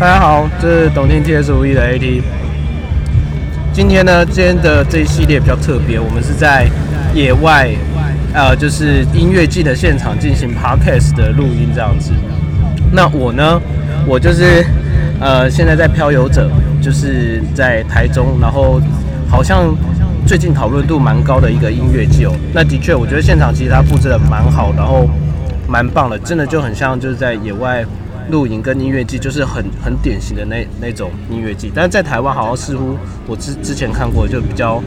大家好，这是董天 TS 五一的 AT。今天呢，今天的这一系列比较特别，我们是在野外，呃，就是音乐季的现场进行 Podcast 的录音这样子。那我呢，我就是呃，现在在漂游者，就是在台中，然后好像最近讨论度蛮高的一个音乐季哦。那的确，我觉得现场其实它布置的蛮好，然后蛮棒的，真的就很像就是在野外。露营跟音乐季就是很很典型的那那种音乐季，但是在台湾好像似乎我之之前看过就比较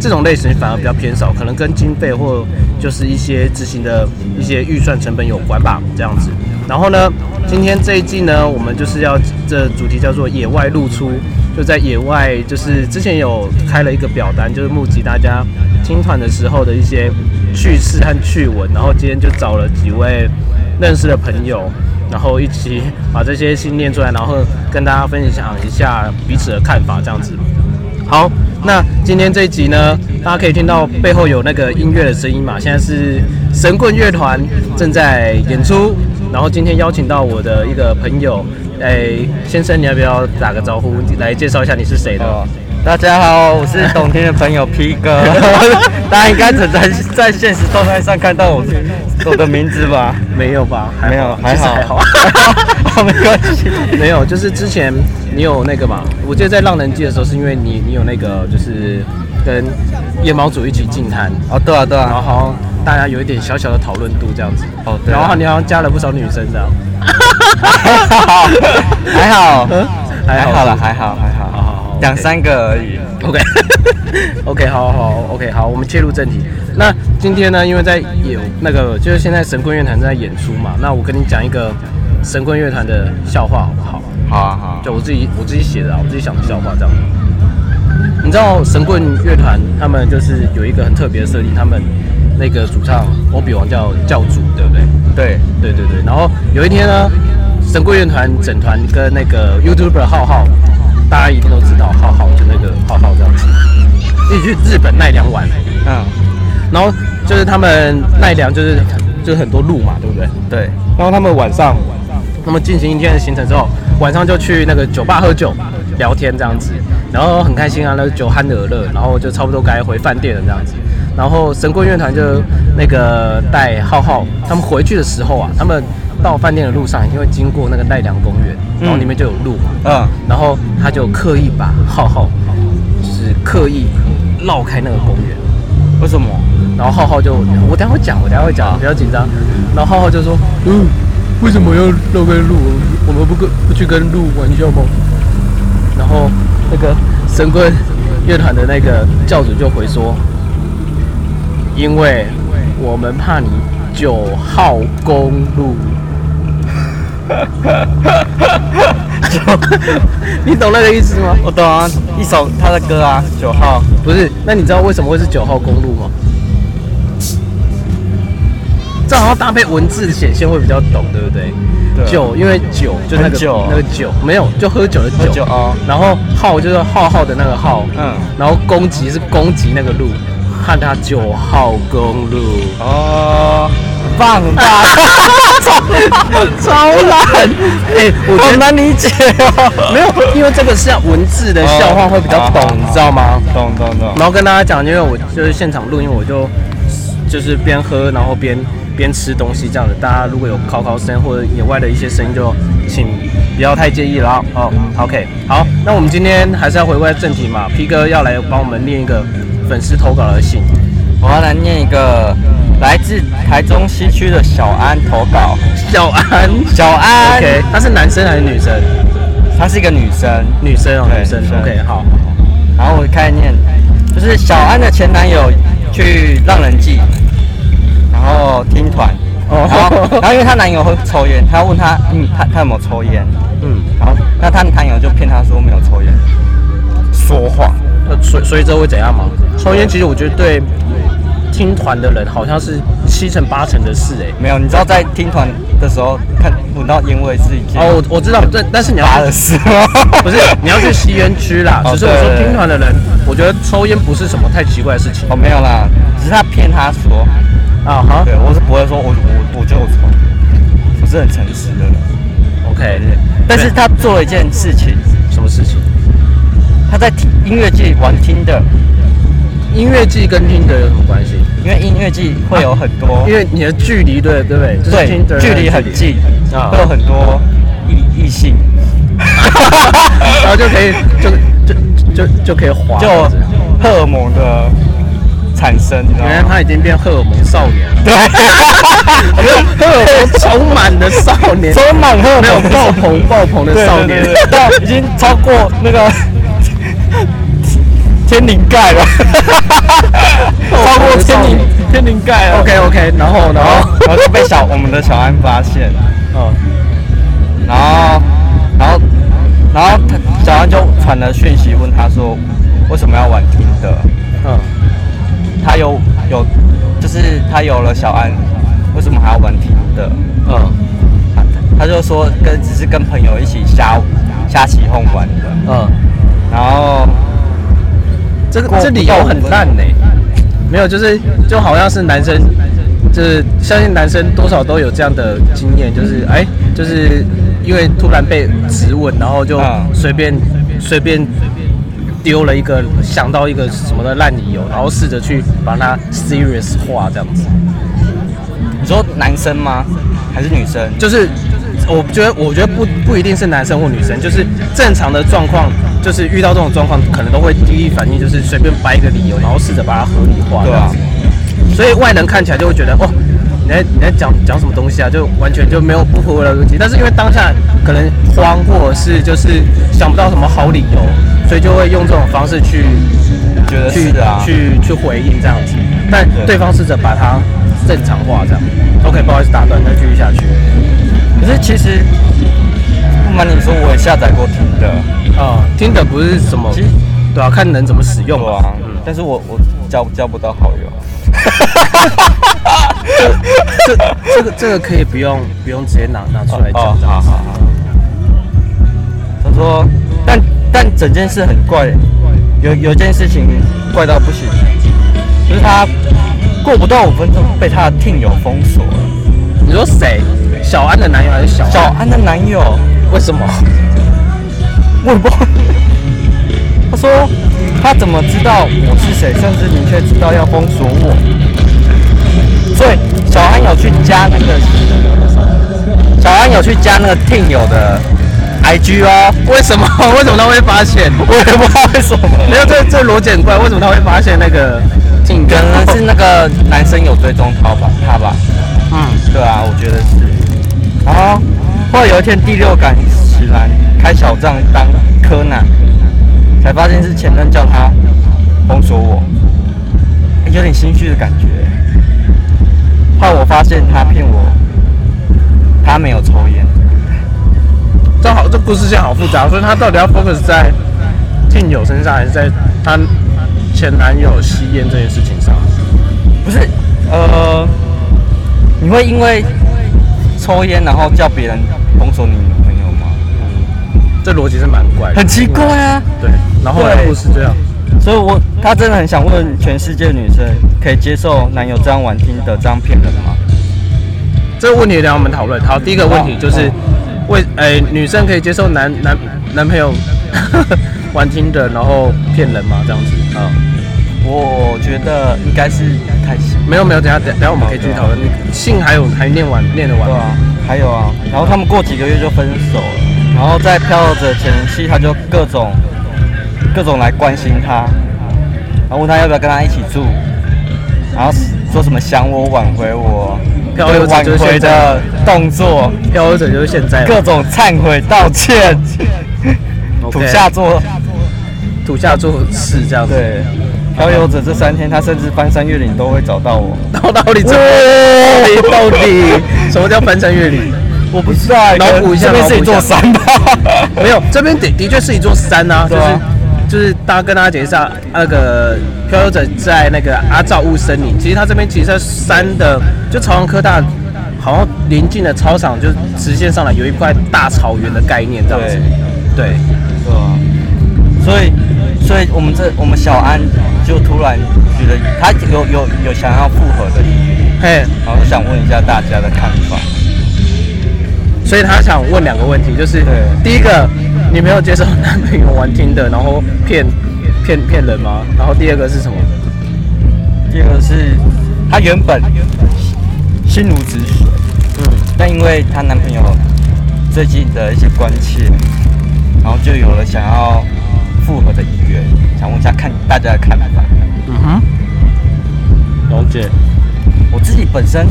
这种类型反而比较偏少，可能跟经费或就是一些执行的一些预算成本有关吧，这样子。然后呢，今天这一季呢，我们就是要这主题叫做野外露出，就在野外就是之前有开了一个表单，就是募集大家听团的时候的一些趣事和趣闻，然后今天就找了几位认识的朋友。然后一起把这些信念出来，然后跟大家分享一下彼此的看法，这样子。好，那今天这一集呢，大家可以听到背后有那个音乐的声音嘛？现在是神棍乐团正在演出，然后今天邀请到我的一个朋友，哎，先生，你要不要打个招呼，来介绍一下你是谁的？大家好，我是董天的朋友 P 哥，大家应该只在在现实动态上看到我我的名字吧？没有吧？没有，还好，还好，没关系。没有，就是之前你有那个嘛？我记得在浪人季的时候，是因为你你有那个就是跟夜猫组一起进滩哦，对啊对啊，然后好像大家有一点小小的讨论度这样子哦，对，然后你好像加了不少女生这样，还好，还好，还好了，还好还好。两三个而已，OK，OK，好好，OK，好，我们切入正题。那今天呢，因为在有那个，就是现在神棍乐团在演出嘛，那我跟你讲一个神棍乐团的笑话好不好？好啊，好，就我自己我自己写的啊，我自己想的笑话这样。你知道神棍乐团他们就是有一个很特别的设定，他们那个主唱欧比王叫教主，对不对？对，对对对。然后有一天呢，神棍乐团整团跟那个 YouTuber 浩浩。大家一定都知道，浩浩就那个浩浩这样子，一起去日本奈良玩，嗯，然后就是他们奈良就是就是很多路嘛，对不对？对。然后他们晚上，他们进行一天的行程之后，晚上就去那个酒吧喝酒聊天这样子，然后很开心啊，那个酒酣耳热，然后就差不多该回饭店了这样子。然后神棍乐团就那个带浩浩他们回去的时候啊，他们。到饭店的路上一定会经过那个奈良公园，然后里面就有路嘛，嗯，然后他就刻意把浩浩，就是刻意绕开那个公园，为什么？然后浩浩就，我等下会讲，我等下会讲，不要紧张。然后浩浩就说，嗯，为什么要绕开路？我们不跟不去跟路玩笑吗？然后那个神棍乐团的那个教主就回说，因为我们怕你九号公路。你懂那个意思吗？我懂啊，一首他的歌啊，九号不是？那你知道为什么会是九号公路吗？这好像搭配文字显现会比较懂，对不对？酒，因为酒就那个那个酒，没有就喝酒的酒啊。然后号就是浩浩的那个号，嗯。然后攻击是攻击那个路，看他九号公路哦。放大，超 超烂，哎，好难理解哦。没有，因为这个是要文字的笑话会比较懂，你知道吗？懂懂懂。然后跟大家讲，因为我就是现场录音，我就就是边喝，然后边边吃东西这样子。大家如果有考考声或者野外的一些声音，就请不要太介意了哦。OK，好，那我们今天还是要回归正题嘛。P 哥要来帮我们念一个粉丝投稿的信，我要来念一个。来自台中西区的小安投稿，小安，小安，OK，他是男生还是女生？她是一个女生，女生哦，女生，OK，好。然后我开始念，就是小安的前男友去浪人记，然后听团，然后然后因为她男友会抽烟，她要问他，嗯，他他有没有抽烟？嗯，然后那她男友就骗她说没有抽烟，说谎。那所所以这会怎样吗？抽烟其实我觉得对。听团的人好像是七成八成的事哎，没有，你知道在听团的时候看闻到烟味是一件哦，我我知道，但但是你要的事 不是你要去吸烟区啦。只是我说听团的人，我觉得抽烟不是什么太奇怪的事情哦，没有啦，只是他骗他说啊哈，对我是不会说我我我就抽，我是很诚实的人。OK，但是他做了一件事情，什么事情？他在听音乐季玩听的，音乐季跟听的有什么关系？因为音乐季会有很多，因为你的距离对对不对？就是对距离很近，啊。会有很多异异性，然后就可以就就就就可以滑，就荷尔蒙的产生，你知道原来？他已经变荷尔蒙少年了，对，荷尔蒙充满的少年，充满荷尔蒙。爆棚爆棚的少年。到已经超过那个 天灵盖了，超过天灵天灵盖了。OK OK，然后然然后。后然后就被小我们的小安发现，嗯然后然后然后他小安就传了讯息问他说为什么要玩听的？嗯。他有有就是他有了小安，为什么还要玩听的？嗯。他他就说跟只是跟朋友一起瞎瞎起哄玩的，嗯，然后这个这理由很烂呢，没有就是就好像是男生。就是相信男生多少都有这样的经验，就是哎、就是因为突然被质问，然后就嗯随便随便丢了一个想到一个什么的烂理由，然后试着去把它 serious 化这样子。你说男生吗？还是女生？就是我觉得，我觉得不不一定是男生或女生，就是正常的状况，就是遇到这种状况，可能都会第一反应就是随便掰一个理由，然后试着把它合理化。对啊，所以外人看起来就会觉得，哦，你在你在讲讲什么东西啊？就完全就没有不符合逻辑。但是因为当下可能慌，或者是就是想不到什么好理由，所以就会用这种方式去觉得去去去回应这样子。但对对方试着把它正常化这样。OK，不好意思打断，再继续下去。可是其实不瞒你说，我也下载过听的，啊，听的不是什么对啊，看能怎么使用。啊，但是我我交交不到好友。这这个这个可以不用不用直接拿拿出来讲。好好好。他说，但但整件事很怪，有有件事情怪到不行，就是他过不到五分钟被他的听友封锁了。你说谁？小安的男友还是小安小安的男友，为什么？我也不知道。他说他怎么知道我是谁，甚至明确知道要封锁我。所以小安有去加那个，小安有去加那个听友的 IG 哦。为什么？为什么他会发现？我也不知道为什么，没有，这这逻辑很怪，为什么他会发现那个听可能是那个男生有追踪他吧，他吧。嗯，对啊，我觉得是。然后后来有一天第六感起来，开小账当柯南，才发现是前任叫他封锁我，有点心虚的感觉。后来我发现他骗我，他没有抽烟。这好，这故事线好复杂，所以他到底要 focus 在听友身上，还是在他前男友吸烟这件事情上？不是，呃，你会因为抽烟然后叫别人封锁你女朋友吗？嗯这逻辑是蛮怪的，很奇怪啊。对，然后后来对故事这样，所以我他真的很想问全世界女生，可以接受男友这样玩听的这样骗人吗？这个问题等我们讨论。好，第一个问题就是，为诶、女生可以接受男男男朋友 玩听的，然后骗人吗？这样子啊、我觉得应该是不太行。没有没有，等下等等下我们可以继续讨论。你信还有还念完念得完吗？对啊，还有啊，然后他们过几个月就分手了，然后在飘着前期，他就各种各种来关心他，然后问他要不要跟他一起住，然后说什么想我挽回我，漂流者挽回就是现在的动作，漂流者就是现在各种忏悔道歉，OK 土下座，土下做事这样子。对。漂游者这三天，他甚至翻山越岭都会找到我。到底怎么？到底到底什么叫翻山越岭？我不知道，脑补一下这边是一座山吧？没有，这边的的确是一座山啊，就是就是大家跟大家解释一下，那个漂游者在那个阿照雾森林，其实他这边其实在山的就朝阳科大，好像临近的操场，就是直线上来有一块大草原的概念这样子。对，对啊，所以，所以我们这我们小安就突然觉得他有有有想要复合的意愿，嘿，然后想问一下大家的看法。所以他想问两个问题，就是第一个，你没有接受男朋友玩听的，然后骗骗骗人吗？然后第二个是什么？第二个是她原本心如止水，嗯，但因为她男朋友最近的一些关切，然后就有了想要复合的意愿，想问一下看大家的看法。嗯哼，了解。我自己本身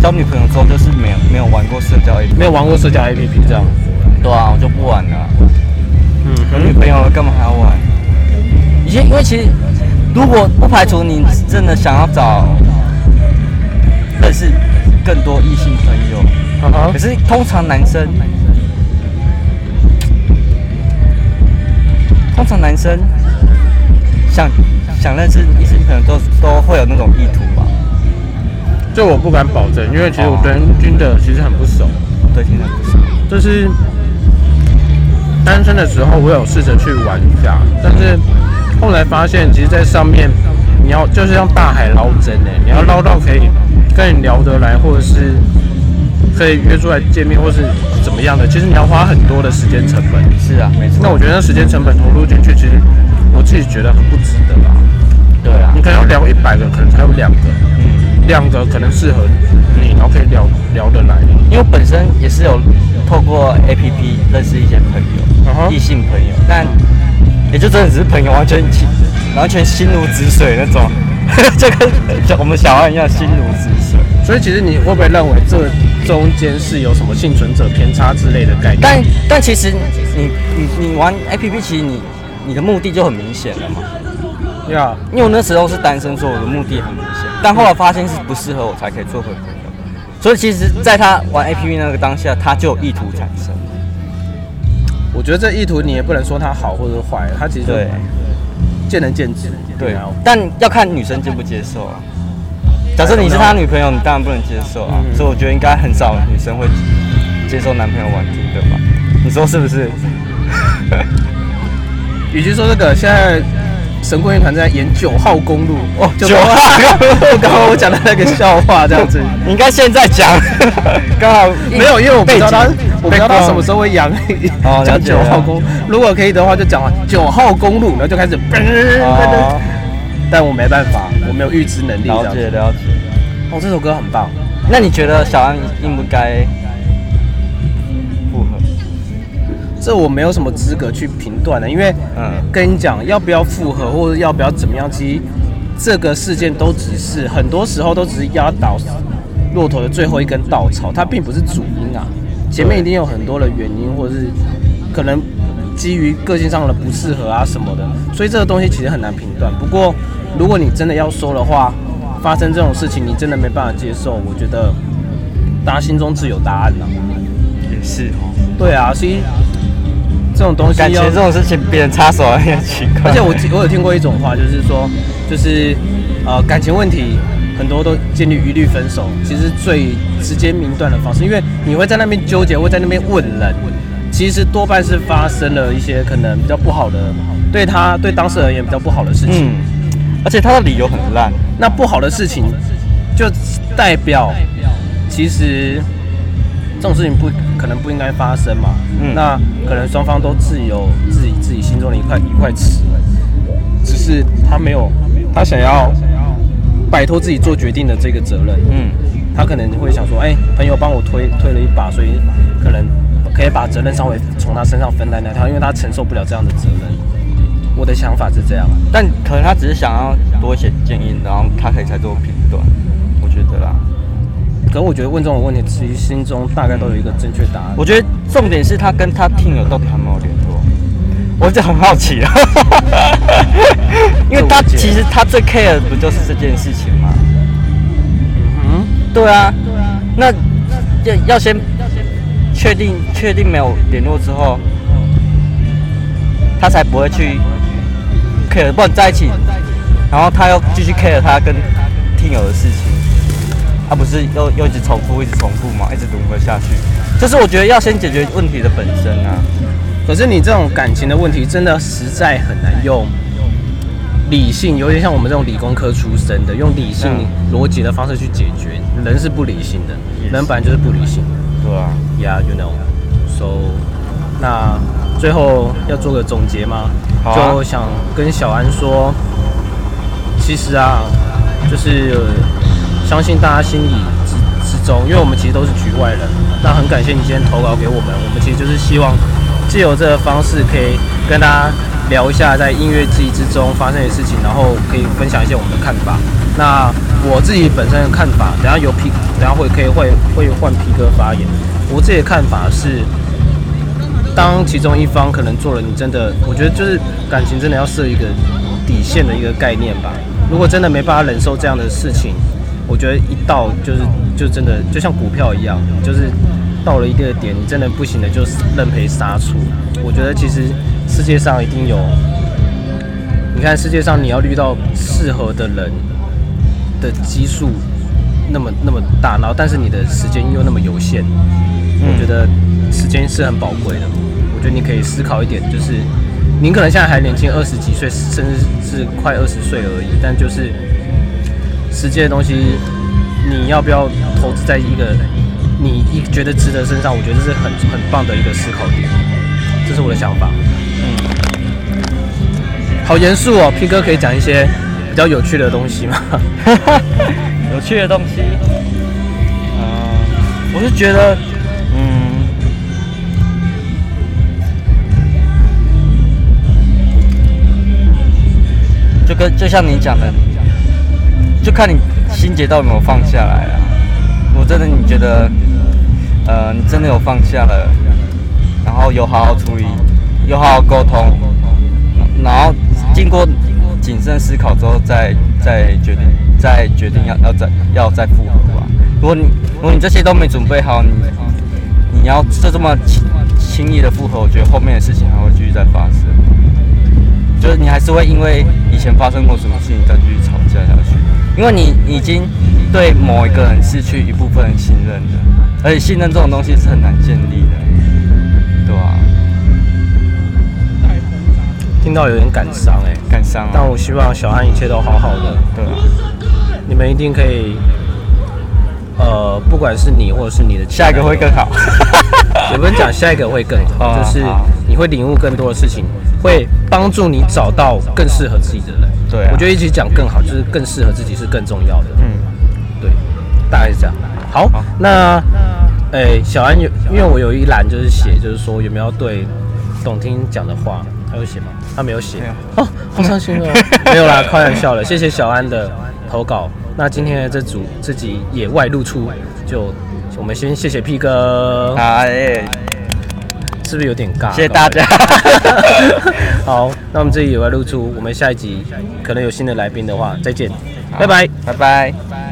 交女朋友之后就是没有没有玩过社交 A P 没有玩过社交 APP 这样。对啊，我就不玩了。嗯有女朋友了干嘛还要玩？以前因为其实如果不排除你真的想要找认识更多异性朋友，可是通常男生，通常男生想想认识异性朋友都都会有那种意图吧？这我不敢保证，因为其实我跟君的其实很不熟。对，听得不熟。就是单身的时候，我有试着去玩一下，但是后来发现，其实，在上面你要就是像大海捞针哎，你要捞到可以跟你聊得来，或者是可以约出来见面，或是怎么样的，其实你要花很多的时间成本。是啊，没错。那我觉得那时间成本投入进去，其实我自己觉得很不值得啦。对啊你，可能要聊一百个，可能才有两个，嗯，两个可能适合你，然后可以聊聊得来。因为我本身也是有透过 A P P 认识一些朋友，异性朋友，但也就真的只是朋友，完全心完全心如止水那种，就跟像我们小安一样心如止水。所以其实你会不会认为这中间是有什么幸存者偏差之类的概念？但但其实你你你玩 A P P，其实你你的目的就很明显了嘛。呀，因为我那时候是单身，所以我的目的很明显，但后来发现是不适合我才可以做回朋友。所以其实，在他玩 A P P 那个当下，他就有意图产生。我觉得这意图你也不能说他好或者坏，他其实对见仁见智。对啊，但要看女生接不接受啊。假设你是他女朋友，你当然不能接受啊。嗯所以我觉得应该很少女生会接受男朋友玩听的吧？你说是不是？与其说这个，现在神棍乐团在演九号公路哦就九号 刚刚我讲的那个笑话这样子。你应该现在讲，刚好没有，因为我不知道他，我不知道他什么时候会扬哦了讲九号公。如果可以的话，就讲九号公路，然后就开始但我没办法，我没有预知能力这了。解了解。哦，这首歌很棒。那你觉得小安应不该复合？这我没有什么资格去评断的，因为嗯跟你讲要不要复合或者要不要怎么样，其实这个事件都只是很多时候都只是压倒骆驼的最后一根稻草，它并不是主因啊。前面一定有很多的原因，或者是可能基于个性上的不适合啊什么的，所以这个东西其实很难评断。不过如果你真的要说的话，发生这种事情你真的没办法接受，我觉得大家心中自有答案了、也是哦。对啊，所以这种东西感情这种事情，别人插手也很奇怪。而且我我有听过一种话，就是说，就是呃感情问题很多都建立一律分手，其实最直接明断的方式，因为你会在那边纠结，会在那边问人，其实多半是发生了一些可能比较不好的，对他对当事人而言比较不好的事情。嗯，而且他的理由很烂。那不好的事情就代表其实这种事情不可能不应该发生嘛。嗯那可能双方都自有自己自己心中的一块一块尺，只是他没有他想要摆脱自己做决定的这个责任。嗯，他可能会想说，哎、朋友帮我推推了一把，所以可能可以把责任稍微从他身上分担掉他，因为他承受不了这样的责任。我的想法是这样啊。但可能他只是想要多一些建议，然后他可以才做评断。我觉得啦，可我觉得问这种问题，其实心中大概都有一个正确答案。我觉得重点是他跟他听友到底有没有联络，我就很好奇啊。因为他其实他最 care 的不就是这件事情吗？嗯对啊，那要要先确定确定没有联络之后，他才不会去 care，不然在一起，然后他又继续 care 他跟听友的事情，他、不是又又一直重复，一直重复嘛，一直轮回下去。就是我觉得要先解决问题的本身啊。可是你这种感情的问题，真的实在很难用理性，有点像我们这种理工科出身的，用理性嗯逻辑的方式去解决。人是不理性的，人本来就是不理性的。对啊，，you know，so 那最后要做个总结吗？啊。就想跟小安说，其实啊，就是、呃相信大家心里之之中，因为我们其实都是局外人，那很感谢你今天投稿给我们，我们其实就是希望借由这个方式，可以跟大家聊一下在音乐季之中发生的事情，然后可以分享一些我们的看法。那我自己本身的看法，等下有皮，等下会可以会会换皮哥发言。我自己的看法是，当其中一方可能做了你真的，我觉得就是感情真的要设一个底线的一个概念吧。如果真的没办法忍受这样的事情，我觉得一到就是就真的就像股票一样，就是到了一个点，你真的不行了，就是认赔杀出。我觉得其实世界上一定有，你看世界上你要遇到适合的人的基数那么那么大，然后但是你的时间又那么有限，我觉得时间是很宝贵的。我觉得你可以思考一点，就是您可能现在还年轻，二十几岁，甚至是快二十岁而已，但就是时间的东西，你要不要投资在一个你一觉得值得身上？我觉得这是很很棒的一个思考点，这是我的想法。好严肃哦，P 哥可以讲一些比较有趣的东西吗？有趣的东西，嗯、我是觉得，嗯，就跟就像你讲的，就看你心结到底有没有放下来啊。我真的你觉得，呃，你真的有放下了，然后有好好处理，有好好沟通，然后经过谨慎思考之后再再决定，再决定要要再要再复合吧。如果你如果你这些都没准备好，你你要就这么轻轻易的复合，我觉得后面的事情还会继续再发生。就是你还是会因为以前发生过什么事情再继续吵架下去，因为你已经对某一个人失去一部分信任了，而且信任这种东西是很难建立听到有点感伤哎、感伤啊，但我希望小安一切都好好的，对啊，你们一定可以，呃，不管是你或者是你的下一个会更好。也不能讲下一个会更好，哦就是你会领悟更多的事情，会帮助你找到更适合自己的人。对啊。我觉得一起讲更好，就是更适合自己是更重要的。嗯，对，大概是这样。好，好。那，诶、小安有，因为我有一栏就是写，就是说有没有对董听讲的话，他有写吗？他没有写。哦，好伤心哦。没有啦，开玩笑了。谢谢小安的投稿。那今天的这组自己野外露出，就我们先谢谢 P 哥，哎，是不是有点尬？谢谢大家。好，那我们这里野外露出，我们下一集可能有新的来宾的话，再见，拜拜。拜拜。